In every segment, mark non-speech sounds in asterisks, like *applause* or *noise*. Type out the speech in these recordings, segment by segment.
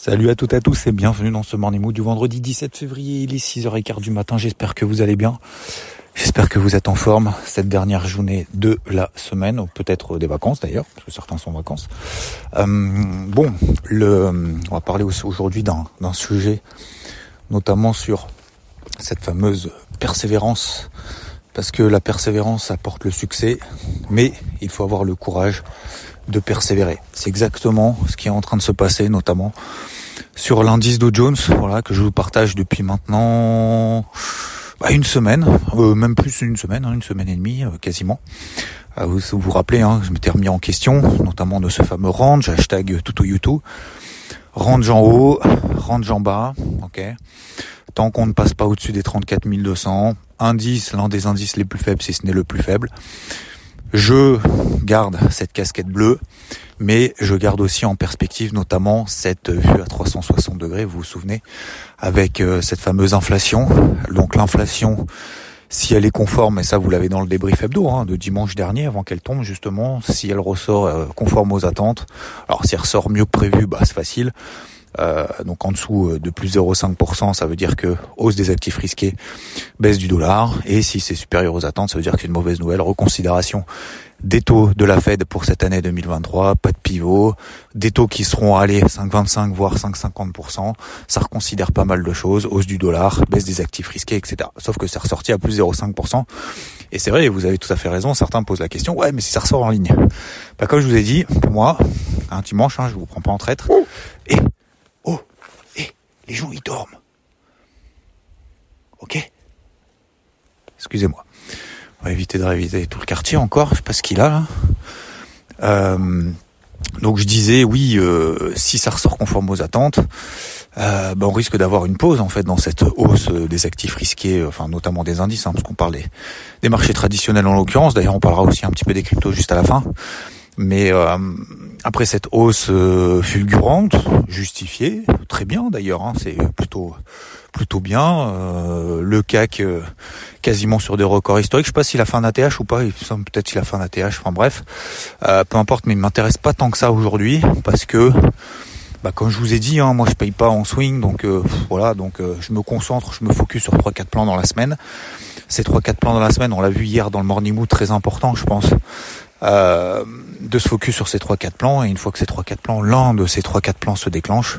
Salut à toutes et à tous et bienvenue dans ce Morning Mood du vendredi 17 février. Il est 6h15 du matin. J'espère que vous allez bien. J'espère que vous êtes en forme cette dernière journée de la semaine, ou peut-être des vacances d'ailleurs, parce que certains sont en vacances. Euh, bon, le, on va parler aujourd'hui d'un sujet, notamment sur cette fameuse persévérance, parce que la persévérance apporte le succès, mais il faut avoir le courage de persévérer. C'est exactement ce qui est en train de se passer, notamment sur l'indice Dow Jones, voilà, que je vous partage depuis maintenant bah, une semaine, euh, même plus une semaine, hein, une semaine et demie euh, quasiment. Euh, vous vous, rappelez, hein, je m'étais remis en question, notamment de ce fameux range, hashtag YouTube. Range en haut, range en bas, ok. Tant qu'on ne passe pas au-dessus des 34 200, indice, l'un des indices les plus faibles, si ce n'est le plus faible. Je garde cette casquette bleue, mais je garde aussi en perspective notamment cette vue à 360 degrés, vous vous souvenez, avec euh, cette fameuse inflation. Donc l'inflation, si elle est conforme, et ça vous l'avez dans le débrief hebdo hein, de dimanche dernier, avant qu'elle tombe justement, si elle ressort euh, conforme aux attentes, alors si elle ressort mieux que prévu, bah c'est facile. Euh, donc en dessous euh, de plus 0,5%, ça veut dire que hausse des actifs risqués, baisse du dollar. Et si c'est supérieur aux attentes, ça veut dire que c'est une mauvaise nouvelle. Reconsidération des taux de la Fed pour cette année 2023, pas de pivot, des taux qui seront allés 5,25 voire 5,50%, ça reconsidère pas mal de choses, hausse du dollar, baisse des actifs risqués, etc. Sauf que c'est ressorti à plus 0,5%. Et c'est vrai, vous avez tout à fait raison, certains posent la question, ouais mais si ça ressort en ligne. Bah, comme je vous ai dit, pour moi, un dimanche, hein, je vous prends pas en traître, les gens ils dorment. Ok? Excusez-moi. On va éviter de réviser tout le quartier encore, je sais pas ce qu'il a là. Euh, donc je disais oui, euh, si ça ressort conforme aux attentes, euh, ben, on risque d'avoir une pause en fait dans cette hausse des actifs risqués, enfin notamment des indices, hein, parce qu'on parlait des marchés traditionnels en l'occurrence. D'ailleurs, on parlera aussi un petit peu des cryptos juste à la fin. Mais euh, après cette hausse euh, fulgurante, justifiée, très bien d'ailleurs, hein, c'est plutôt plutôt bien. Euh, le CAC euh, quasiment sur des records historiques. Je sais pas s'il a fait un ATH ou pas. Il semble peut-être qu'il a fait un ATH. Enfin bref, euh, peu importe. Mais il m'intéresse pas tant que ça aujourd'hui parce que bah, comme je vous ai dit, hein, moi je paye pas en swing, donc euh, voilà, donc euh, je me concentre, je me focus sur trois quatre plans dans la semaine. Ces trois quatre plans dans la semaine, on l'a vu hier dans le morning mood, très important, je pense, euh, de se focus sur ces trois quatre plans. Et une fois que ces trois quatre plans, l'un de ces trois quatre plans se déclenche,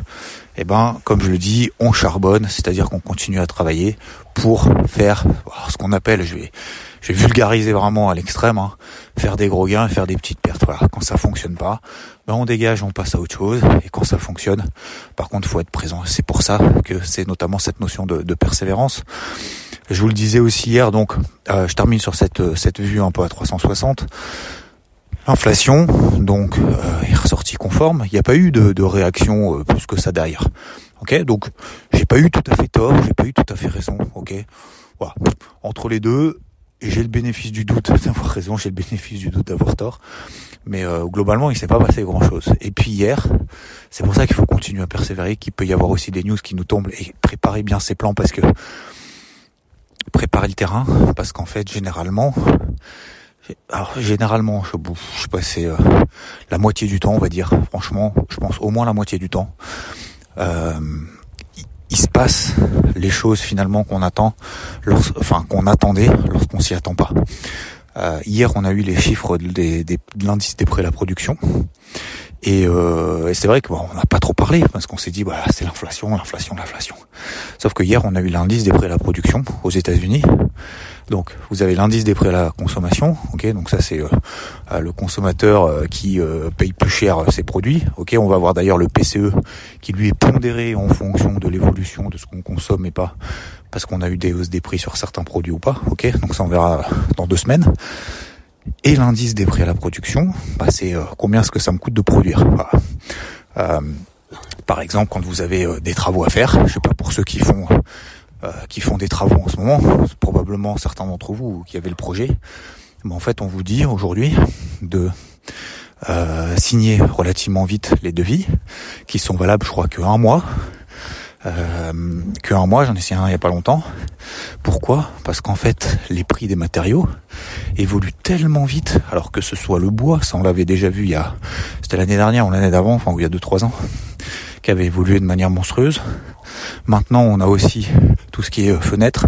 eh ben, comme je le dis, on charbonne, c'est-à-dire qu'on continue à travailler pour faire ce qu'on appelle, je vais, je vais vulgariser vraiment à l'extrême, hein, faire des gros gains et faire des petites pertes. Voilà. Quand ça fonctionne pas, ben on dégage, on passe à autre chose. Et quand ça fonctionne, par contre, faut être présent. C'est pour ça que c'est notamment cette notion de, de, persévérance. Je vous le disais aussi hier, donc euh, je termine sur cette cette vue un peu à 360. Inflation, donc euh, est ressorti conforme. Il n'y a pas eu de, de réaction euh, plus que ça derrière. Ok, donc j'ai pas eu tout à fait tort, j'ai pas eu tout à fait raison. Ok, voilà. Entre les deux, j'ai le bénéfice du doute *laughs* d'avoir raison, j'ai le bénéfice du doute d'avoir tort. Mais euh, globalement, il s'est pas passé grand-chose. Et puis hier, c'est pour ça qu'il faut continuer à persévérer, qu'il peut y avoir aussi des news qui nous tombent et préparer bien ses plans parce que préparer le terrain, parce qu'en fait, généralement, alors généralement, je, je passais euh, la moitié du temps, on va dire. Franchement, je pense au moins la moitié du temps. Euh, il se passe les choses finalement qu'on attend, enfin qu'on attendait lorsqu'on s'y attend pas. Euh, hier, on a eu les chiffres de l'indice des prêts à la production. Et, euh, et c'est vrai qu'on bon, n'a pas trop parlé parce qu'on s'est dit bah c'est l'inflation, l'inflation, l'inflation. Sauf que hier on a eu l'indice des prêts à la production aux États-Unis. Donc vous avez l'indice des prêts à la consommation, ok. Donc ça c'est euh, le consommateur euh, qui euh, paye plus cher ses produits, ok. On va voir d'ailleurs le PCE qui lui est pondéré en fonction de l'évolution de ce qu'on consomme et pas parce qu'on a eu des hausses des prix sur certains produits ou pas, ok. Donc ça on verra dans deux semaines. Et l'indice des prix à la production, bah, c'est euh, combien est-ce que ça me coûte de produire. Euh, par exemple, quand vous avez euh, des travaux à faire, je sais pas pour ceux qui font qui font des travaux en ce moment, probablement certains d'entre vous qui avez le projet, mais en fait on vous dit aujourd'hui de signer relativement vite les devis, qui sont valables je crois que un mois, euh, qu'un mois, j'en ai essayé un il n'y a pas longtemps. Pourquoi? Parce qu'en fait, les prix des matériaux évoluent tellement vite, alors que ce soit le bois, ça on l'avait déjà vu il y a, c'était l'année dernière ou l'année d'avant, enfin il y a 2-3 ans, qui avait évolué de manière monstrueuse. Maintenant, on a aussi tout ce qui est euh, fenêtres,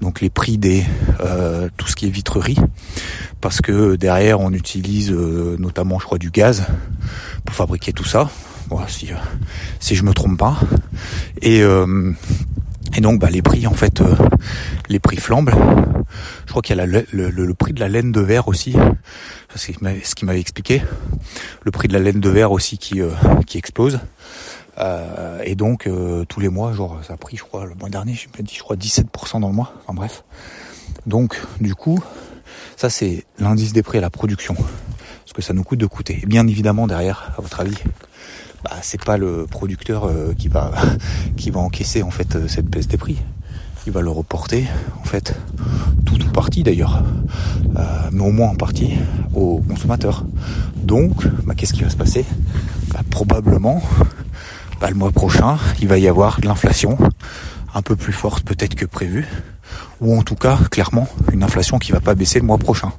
donc les prix des euh, tout ce qui est vitrerie, parce que derrière on utilise euh, notamment, je crois, du gaz pour fabriquer tout ça si, euh, si je me trompe pas. Et, euh, et donc bah, les prix en fait, euh, les prix flambent. Je crois qu'il y a le, prix de la laine de verre aussi, c'est ce qu'il m'avait expliqué. Le prix de la laine de verre aussi qui, qui explose. et donc tous les mois, genre ça a pris, je crois, le mois dernier, dit, je crois 17% dans le mois. Enfin bref. Donc du coup, ça c'est l'indice des prix à la production, ce que ça nous coûte de coûter. Et bien évidemment derrière, à votre avis, bah, c'est pas le producteur euh, qui va *laughs* qui va encaisser en fait euh, cette baisse des prix. Il va le reporter en fait tout ou partie d'ailleurs, euh, mais au moins en partie aux consommateurs. Donc, bah, qu'est-ce qui va se passer? Bah, Probablement, bah, le mois prochain, il va y avoir de l'inflation un peu plus forte peut-être que prévu, ou en tout cas clairement une inflation qui va pas baisser le mois prochain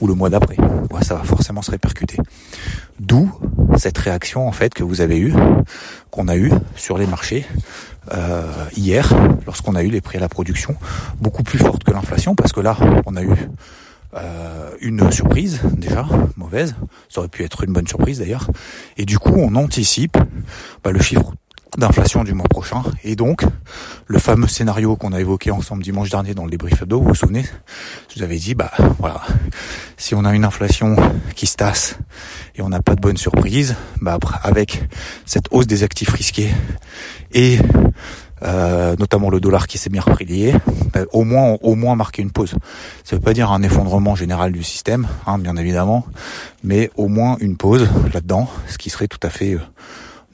ou le mois d'après. ça va forcément se répercuter. D'où cette réaction en fait que vous avez eue, qu'on a eue sur les marchés euh, hier, lorsqu'on a eu les prix à la production beaucoup plus fortes que l'inflation, parce que là on a eu euh, une surprise déjà mauvaise, ça aurait pu être une bonne surprise d'ailleurs, et du coup on anticipe bah, le chiffre d'inflation du mois prochain. Et donc, le fameux scénario qu'on a évoqué ensemble dimanche dernier dans le débrief d'eau, vous vous souvenez Je vous avais dit, bah voilà, si on a une inflation qui se tasse et on n'a pas de bonne surprise, bah avec cette hausse des actifs risqués et euh, notamment le dollar qui s'est bien repris bah, au moins au moins marquer une pause. Ça veut pas dire un effondrement général du système, hein, bien évidemment, mais au moins une pause là-dedans, ce qui serait tout à fait euh,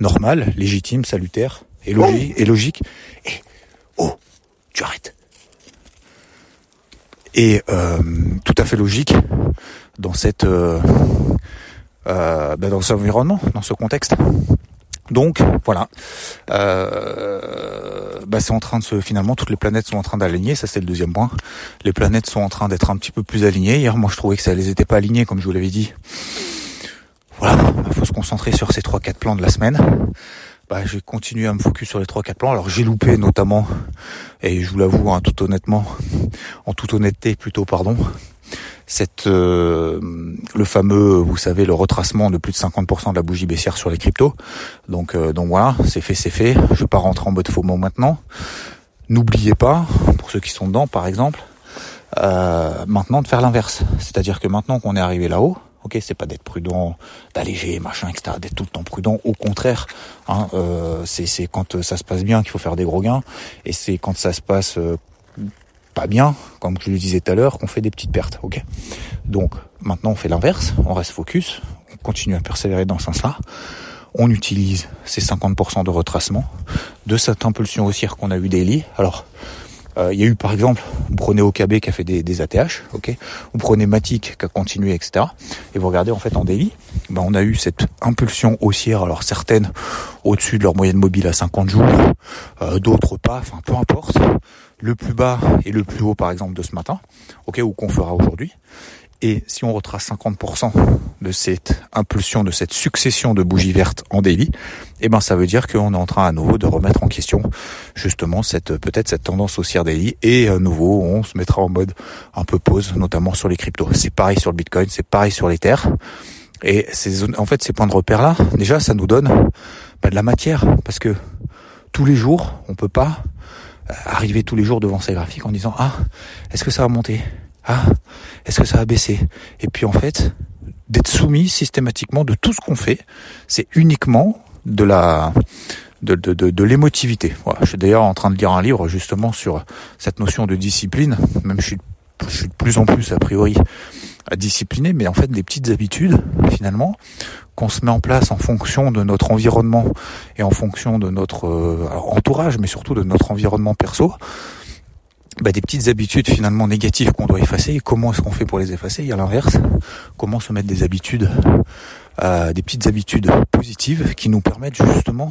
normal, légitime, salutaire et, logique. Et, logique. et oh, tu arrêtes. Et euh, tout à fait logique dans cette euh, euh, ben, dans cet environnement, dans ce contexte. Donc voilà, euh, bah, c'est en train de se finalement toutes les planètes sont en train d'aligner, ça c'est le deuxième point. Les planètes sont en train d'être un petit peu plus alignées. Hier moi je trouvais que ça les était pas alignées comme je vous l'avais dit. Voilà, il faut se concentrer sur ces trois quatre plans de la semaine. Bah, j'ai continué à me focus sur les trois quatre plans. Alors j'ai loupé notamment, et je vous l'avoue, hein, tout honnêtement, en toute honnêteté plutôt, pardon, cette euh, le fameux, vous savez, le retracement de plus de 50% de la bougie baissière sur les cryptos. Donc euh, donc voilà, c'est fait, c'est fait. Je vais pas rentrer en mode FOMO maintenant. N'oubliez pas, pour ceux qui sont dedans, par exemple, euh, maintenant de faire l'inverse. C'est-à-dire que maintenant qu'on est arrivé là-haut, Ok, c'est pas d'être prudent, d'alléger, machin, etc., d'être tout le temps prudent. Au contraire, hein, euh, c'est quand euh, ça se passe bien qu'il faut faire des gros gains, et c'est quand ça se passe euh, pas bien, comme je le disais tout à l'heure, qu'on fait des petites pertes. Ok? Donc maintenant on fait l'inverse, on reste focus, on continue à persévérer dans ce sens-là. On utilise ces 50% de retracement de cette impulsion haussière qu'on a eu daily. Alors euh, il y a eu par exemple, vous prenez OKB qui a fait des, des ATH, ok, vous prenez Matic qui a continué, etc. Et vous regardez en fait en daily, ben, on a eu cette impulsion haussière, alors certaines au-dessus de leur moyenne mobile à 50 jours, euh, d'autres pas, enfin peu importe. Le plus bas et le plus haut par exemple de ce matin, ok, ou qu'on fera aujourd'hui. Et si on retrace 50% de cette impulsion, de cette succession de bougies vertes en daily, eh ben ça veut dire qu'on est en train à nouveau de remettre en question justement cette peut-être cette tendance haussière daily et à nouveau on se mettra en mode un peu pause, notamment sur les cryptos. C'est pareil sur le Bitcoin, c'est pareil sur l'Ether. Et ces, en fait ces points de repère là, déjà ça nous donne bah, de la matière parce que tous les jours on peut pas euh, arriver tous les jours devant ces graphiques en disant ah est-ce que ça va monter? Ah, est-ce que ça va baisser Et puis en fait, d'être soumis systématiquement de tout ce qu'on fait, c'est uniquement de la de, de, de, l'émotivité. Voilà. Je suis d'ailleurs en train de lire un livre justement sur cette notion de discipline. Même je suis je suis de plus en plus a priori à discipliner, mais en fait des petites habitudes finalement qu'on se met en place en fonction de notre environnement et en fonction de notre euh, entourage, mais surtout de notre environnement perso. Bah, des petites habitudes finalement négatives qu'on doit effacer. Et comment est-ce qu'on fait pour les effacer? Y a l'inverse. Comment se mettre des habitudes, euh, des petites habitudes positives qui nous permettent justement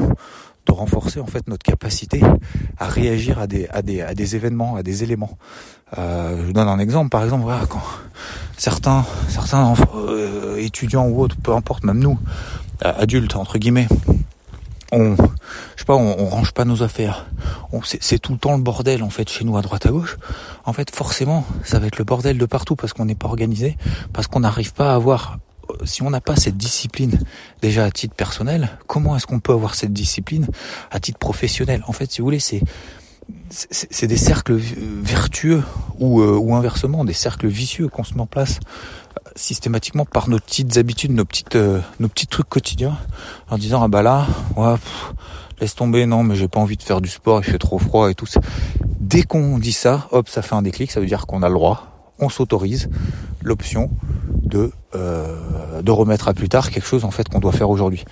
de renforcer en fait notre capacité à réagir à des à des à des événements, à des éléments. Euh, je vous donne un exemple. Par exemple, voilà, quand certains certains euh, étudiants ou autres, peu importe, même nous, euh, adultes entre guillemets, on je sais pas, on, on range pas nos affaires. C'est tout le temps le bordel en fait chez nous à droite à gauche. En fait, forcément, ça va être le bordel de partout parce qu'on n'est pas organisé, parce qu'on n'arrive pas à avoir si on n'a pas cette discipline déjà à titre personnel, comment est-ce qu'on peut avoir cette discipline à titre professionnel? En fait, si vous voulez, c'est c'est des cercles vertueux ou, euh, ou inversement des cercles vicieux qu'on se met en place euh, systématiquement par nos petites habitudes, nos petites euh, nos petits trucs quotidiens, en disant ah bah là, ouais, laisse tomber, non mais j'ai pas envie de faire du sport, il fait trop froid et tout. Dès qu'on dit ça, hop, ça fait un déclic, ça veut dire qu'on a le droit, on s'autorise l'option de euh, de remettre à plus tard quelque chose en fait qu'on doit faire aujourd'hui.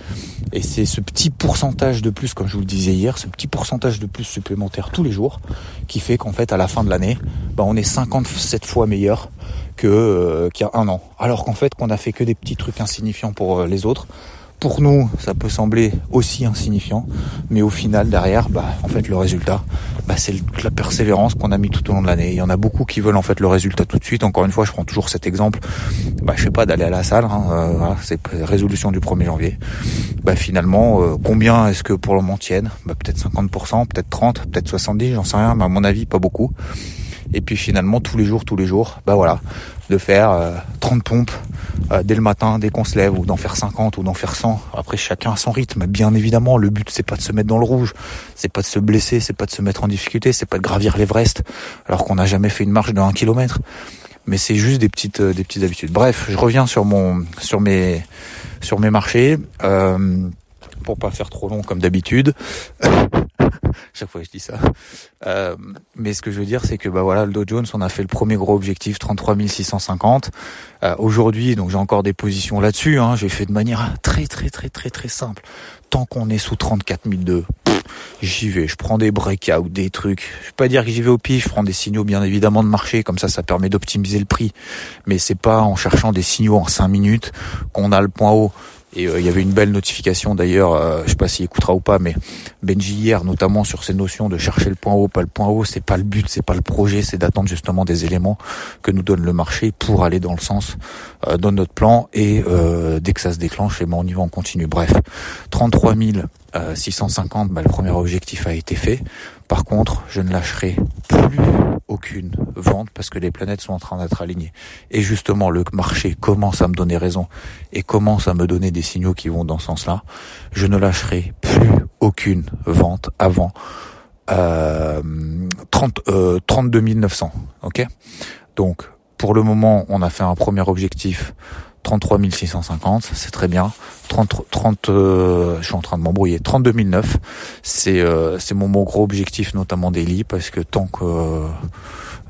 Et c'est ce petit pourcentage de plus, comme je vous le disais hier, ce petit pourcentage de plus supplémentaire tous les jours, qui fait qu'en fait à la fin de l'année, bah, on est 57 fois meilleur euh, qu'il y a un an. Alors qu'en fait qu'on a fait que des petits trucs insignifiants pour euh, les autres, pour nous, ça peut sembler aussi insignifiant, mais au final, derrière, bah, en fait, le résultat, bah, c'est la persévérance qu'on a mis tout au long de l'année. Il y en a beaucoup qui veulent en fait le résultat tout de suite. Encore une fois, je prends toujours cet exemple. Bah, je sais pas d'aller à la salle. Hein, euh, c'est résolution du 1er janvier. Bah, finalement, euh, combien est-ce que pour le moment tiennent? Bah, Peut-être 50%, peut-être 30, peut-être 70, j'en sais rien, mais à mon avis, pas beaucoup. Et puis finalement, tous les jours, tous les jours, bah voilà, de faire 30 euh, pompes euh, dès le matin, dès qu'on se lève, ou d'en faire 50 ou d'en faire 100. Après, chacun a son rythme. Bien évidemment, le but c'est pas de se mettre dans le rouge, c'est pas de se blesser, c'est pas de se mettre en difficulté, c'est pas de gravir l'Everest alors qu'on n'a jamais fait une marche de 1 km. Mais c'est juste des petites euh, des petites habitudes. Bref, je reviens sur mon sur mes sur mes marchés. Euh, pour pas faire trop long comme d'habitude. *laughs* Chaque fois je dis ça. Euh, mais ce que je veux dire, c'est que bah voilà, le Dow Jones, on a fait le premier gros objectif, 33 650. Euh, Aujourd'hui, donc j'ai encore des positions là-dessus. Hein, j'ai fait de manière très très très très très simple. Tant qu'on est sous 34 002, j'y vais. Je prends des breakouts, des trucs. Je vais pas dire que j'y vais au pif. Je prends des signaux bien évidemment de marché. Comme ça, ça permet d'optimiser le prix. Mais c'est pas en cherchant des signaux en 5 minutes qu'on a le point haut. Et euh, il y avait une belle notification d'ailleurs, euh, je sais pas s'il écoutera ou pas, mais Benji hier, notamment sur ces notions de chercher le point haut, pas le point haut, c'est pas le but, c'est pas le projet, c'est d'attendre justement des éléments que nous donne le marché pour aller dans le sens euh, de notre plan. Et dès que ça se déclenche, et eh ben on y va, on continue. Bref, 33 650, bah, le premier objectif a été fait. Par contre, je ne lâcherai plus aucune vente parce que les planètes sont en train d'être alignées. Et justement, le marché commence à me donner raison et commence à me donner des signaux qui vont dans ce sens-là. Je ne lâcherai plus aucune vente avant euh, 30, euh, 32 900. Ok? Donc, pour le moment, on a fait un premier objectif 33 650, c'est très bien. 30, 30 euh, je suis en train de m'embrouiller. 32 009, c'est euh, c'est mon, gros objectif, notamment daily, parce que tant que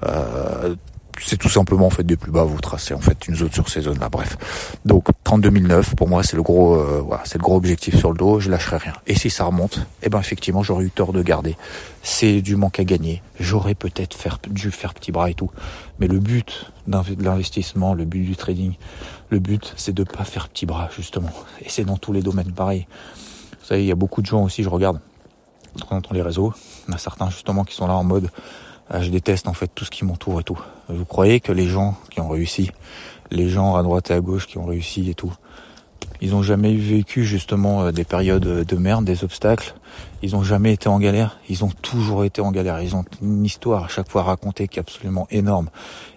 euh, c'est tout simplement en fait des plus bas vous tracez en fait une zone sur ces zones là bref. Donc 32 009 pour moi c'est le gros euh, c'est le gros objectif sur le dos je lâcherai rien. Et si ça remonte eh ben effectivement j'aurais eu tort de garder. C'est du manque à gagner. J'aurais peut-être dû faire petit bras et tout. Mais le but de l'investissement le but du trading le but c'est de pas faire petit bras justement. Et c'est dans tous les domaines pareil vous savez il y a beaucoup de gens aussi je regarde dans les réseaux il y en a certains justement qui sont là en mode je déteste en fait tout ce qui m'entoure et tout. Vous croyez que les gens qui ont réussi, les gens à droite et à gauche qui ont réussi et tout, ils ont jamais vécu justement euh, des périodes de merde, des obstacles? Ils ont jamais été en galère? Ils ont toujours été en galère. Ils ont une histoire à chaque fois racontée qui est absolument énorme.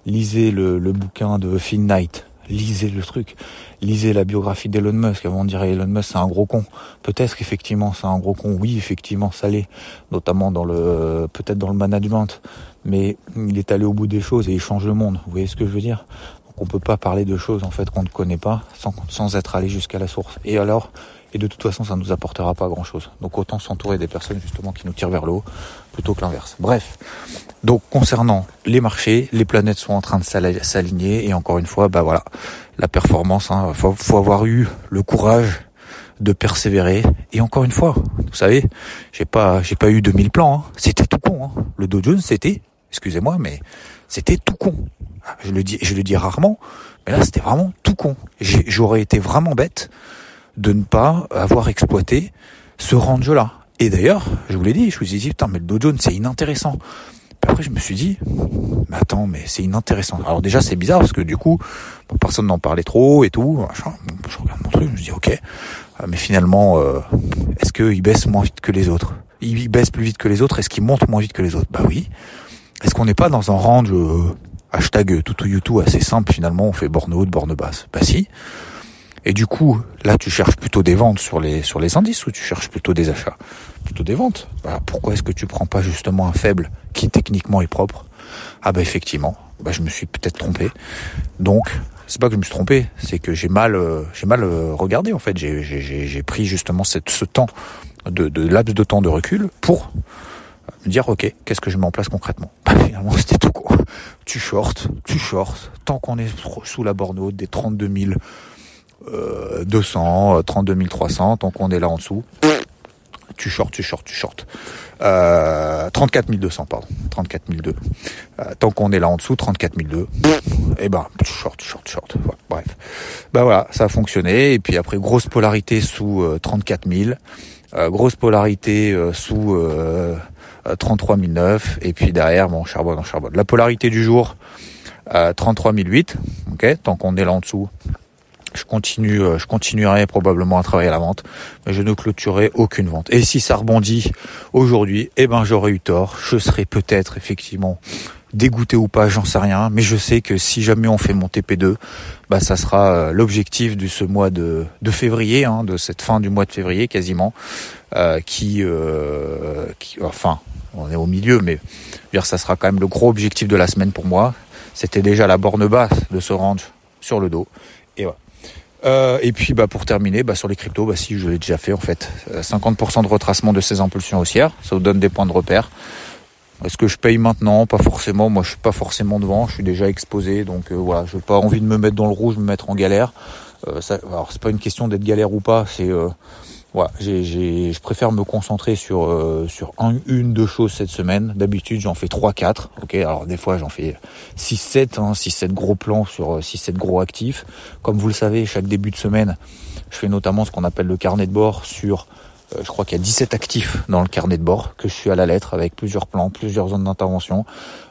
Lisez le, le bouquin de Phil Knight lisez le truc, lisez la biographie d'Elon Musk. Avant de dire Elon Musk c'est un gros con. Peut-être qu'effectivement c'est un gros con. Oui, effectivement ça l'est, notamment dans le peut-être dans le management. Mais il est allé au bout des choses et il change le monde. Vous voyez ce que je veux dire? Donc on peut pas parler de choses en fait qu'on ne connaît pas sans, sans être allé jusqu'à la source. Et alors Et de toute façon, ça ne nous apportera pas grand-chose. Donc autant s'entourer des personnes justement qui nous tirent vers le haut plutôt que l'inverse. Bref. Donc concernant les marchés, les planètes sont en train de s'aligner et encore une fois, bah voilà, la performance. Hein, faut, faut avoir eu le courage de persévérer. Et encore une fois, vous savez, j'ai pas, j'ai pas eu 2000 plans. Hein. C'était tout con. Hein. Le Dow Jones, c'était, excusez-moi, mais c'était tout con. Je le dis, je le dis rarement, mais là, c'était vraiment tout con. J'aurais été vraiment bête de ne pas avoir exploité ce range-là. Et d'ailleurs, je vous l'ai dit, je vous ai dit, putain, mais le Dow Jones, c'est inintéressant. Après, je me suis dit, mais attends, mais c'est inintéressant. Alors déjà, c'est bizarre parce que du coup, personne n'en parlait trop et tout. Je regarde mon truc, je me dis, ok, euh, mais finalement, euh, est-ce qu'il baisse moins vite que les autres? Il baisse plus vite que les autres, est-ce qu'il monte moins vite que les autres? Bah oui. Est-ce qu'on n'est pas dans un range euh, hashtag tout YouTube assez simple finalement, on fait borne haute, borne basse? Bah si. Et du coup, là, tu cherches plutôt des ventes sur les sur les indices ou tu cherches plutôt des achats? Plutôt des ventes. Bah, pourquoi est-ce que tu prends pas justement un faible qui techniquement est propre? Ah bah effectivement, bah je me suis peut-être trompé. Donc, c'est pas que je me suis trompé, c'est que j'ai mal euh, j'ai mal euh, regardé en fait. J'ai pris justement cette, ce temps de, de laps de temps de recul pour me dire ok, qu'est-ce que je mets en place concrètement? *laughs* Bah finalement c'était tout quoi. Tu short, tu short, tant qu'on est sous la borne haute des 32 000 euh, 200, 32 300, tant qu'on est là en dessous, tu short, tu short, tu short. Euh, 34 200, pardon. 34 200. Euh, tant qu'on est là en dessous, 34 200. Et ben, tu short, tu short, tu short. bref. Ben voilà, ça a fonctionné. Et puis après, grosse polarité sous 34 euh, 000. Euh, grosse polarité euh, sous 33 009. Et puis derrière, bon, charbonne, en charbonne. La polarité du jour, 33 008. Ok, tant qu'on est là en dessous, je continue, euh, je continuerai probablement à travailler à la vente, mais je ne clôturerai aucune vente. Et si ça rebondit aujourd'hui, eh ben j'aurais eu tort. Je serai peut-être effectivement dégoûté ou pas, j'en sais rien, mais je sais que si jamais on fait mon TP2, bah ça sera euh, l'objectif de ce mois de, de février, hein, de cette fin du mois de février quasiment, euh, qui, euh, qui, enfin, on est au milieu, mais dire ça sera quand même le gros objectif de la semaine pour moi. C'était déjà la borne basse de ce range sur le dos. Et voilà. Euh, et puis bah, pour terminer, bah, sur les cryptos, bah, si je l'ai déjà fait en fait, 50% euh, de retracement de ces impulsions haussières, ça vous donne des points de repère. Est-ce que je paye maintenant? Pas forcément. Moi, je suis pas forcément devant. Je suis déjà exposé, donc euh, voilà. Je n'ai pas envie de me mettre dans le rouge, me mettre en galère. Euh, ça, alors c'est pas une question d'être galère ou pas. C'est voilà, j'ai, je préfère me concentrer sur euh, sur un, une, deux choses cette semaine. D'habitude, j'en fais trois, quatre. Ok, alors des fois, j'en fais six, sept, hein, six, sept gros plans sur euh, six, sept gros actifs. Comme vous le savez, chaque début de semaine, je fais notamment ce qu'on appelle le carnet de bord sur euh, je crois qu'il y a 17 actifs dans le carnet de bord que je suis à la lettre avec plusieurs plans, plusieurs zones d'intervention.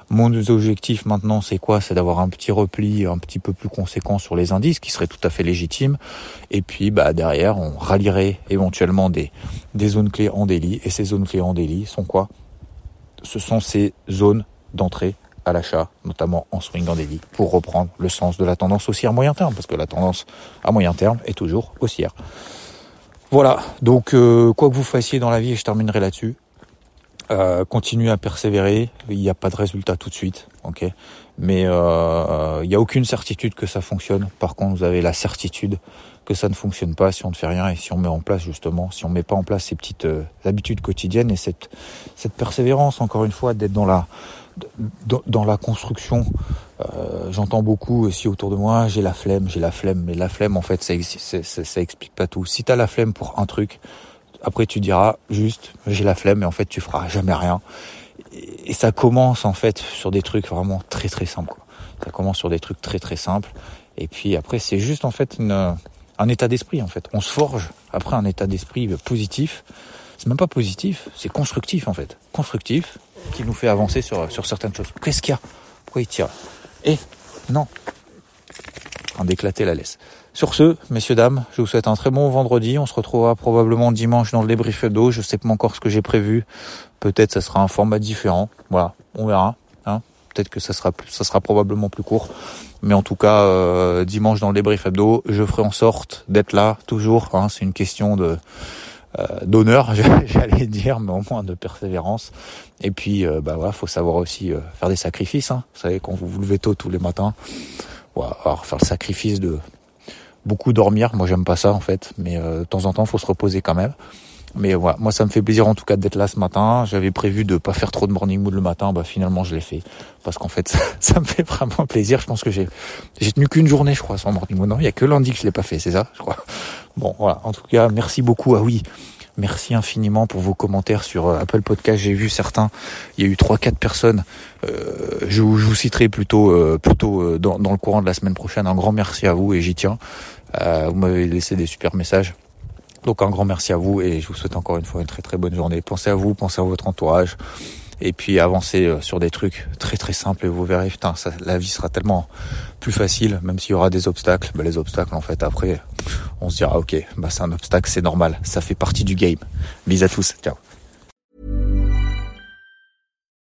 Mon objectif maintenant, c'est quoi? C'est d'avoir un petit repli un petit peu plus conséquent sur les indices, qui serait tout à fait légitime. Et puis, bah, derrière, on rallierait éventuellement des, des zones clés en délit. Et ces zones clés en délit sont quoi? Ce sont ces zones d'entrée à l'achat, notamment en swing en délit, pour reprendre le sens de la tendance haussière moyen terme, parce que la tendance à moyen terme est toujours haussière. Voilà, donc euh, quoi que vous fassiez dans la vie, je terminerai là-dessus, euh, continuez à persévérer. Il n'y a pas de résultat tout de suite, ok. Mais euh, il n'y a aucune certitude que ça fonctionne. Par contre, vous avez la certitude que ça ne fonctionne pas si on ne fait rien et si on met en place justement, si on met pas en place ces petites euh, habitudes quotidiennes et cette cette persévérance. Encore une fois, d'être dans la dans, la construction. Euh, J'entends beaucoup aussi autour de moi, j'ai la flemme, j'ai la flemme. Mais la flemme, en fait, ça, ça, ça, ça explique pas tout. Si tu as la flemme pour un truc, après, tu diras juste, j'ai la flemme, mais en fait, tu feras jamais rien. Et ça commence en fait sur des trucs vraiment très très simples. Ça commence sur des trucs très très simples. Et puis après, c'est juste en fait une, un état d'esprit en fait. On se forge après un état d'esprit positif. C'est même pas positif, c'est constructif en fait. Constructif qui nous fait avancer sur, sur certaines choses. Qu'est-ce qu'il y a? Pourquoi il tire? Et non, en d'éclater la laisse. Sur ce, messieurs, dames, je vous souhaite un très bon vendredi. On se retrouvera probablement dimanche dans le débrief d'eau. Je sais pas encore ce que j'ai prévu. Peut-être ça sera un format différent. Voilà, on verra. Hein. Peut-être que ça sera, ça sera probablement plus court. Mais en tout cas, euh, dimanche dans le débrief hebdo, je ferai en sorte d'être là toujours. Hein. C'est une question de euh, d'honneur, *laughs* j'allais dire, mais au moins de persévérance. Et puis, euh, bah voilà, faut savoir aussi faire des sacrifices. Hein. Vous savez, quand vous vous levez tôt tous les matins, voilà, alors faire le sacrifice de beaucoup dormir. Moi, j'aime pas ça en fait, mais de temps en temps, faut se reposer quand même. Mais voilà, moi ça me fait plaisir en tout cas d'être là ce matin. J'avais prévu de pas faire trop de morning mood le matin, bah finalement je l'ai fait parce qu'en fait *laughs* ça, me fait vraiment plaisir. Je pense que j'ai j'ai tenu qu'une journée, je crois, sans morning mood. Non, il y a que lundi que je l'ai pas fait, c'est ça, je crois. Bon, voilà. En tout cas, merci beaucoup. Ah oui, merci infiniment pour vos commentaires sur euh, Apple Podcast. J'ai vu certains. Il y a eu trois, quatre personnes. Euh, je, vous, je, vous citerai plutôt euh, plutôt dans, dans, le courant de la semaine prochaine. Un grand merci à vous et j'y tiens. vous m'avez laissé des super messages. Donc un grand merci à vous et je vous souhaite encore une fois une très très bonne journée. Pensez à vous, pensez à votre entourage et puis avancez euh, sur des trucs très très simples et vous verrez, putain, ça, la vie sera tellement plus facile, même s'il y aura des obstacles. Bah, les obstacles, en fait, après, on se dira, ok, bah c'est un obstacle, c'est normal, ça fait partie du game. Bis à tous, ciao.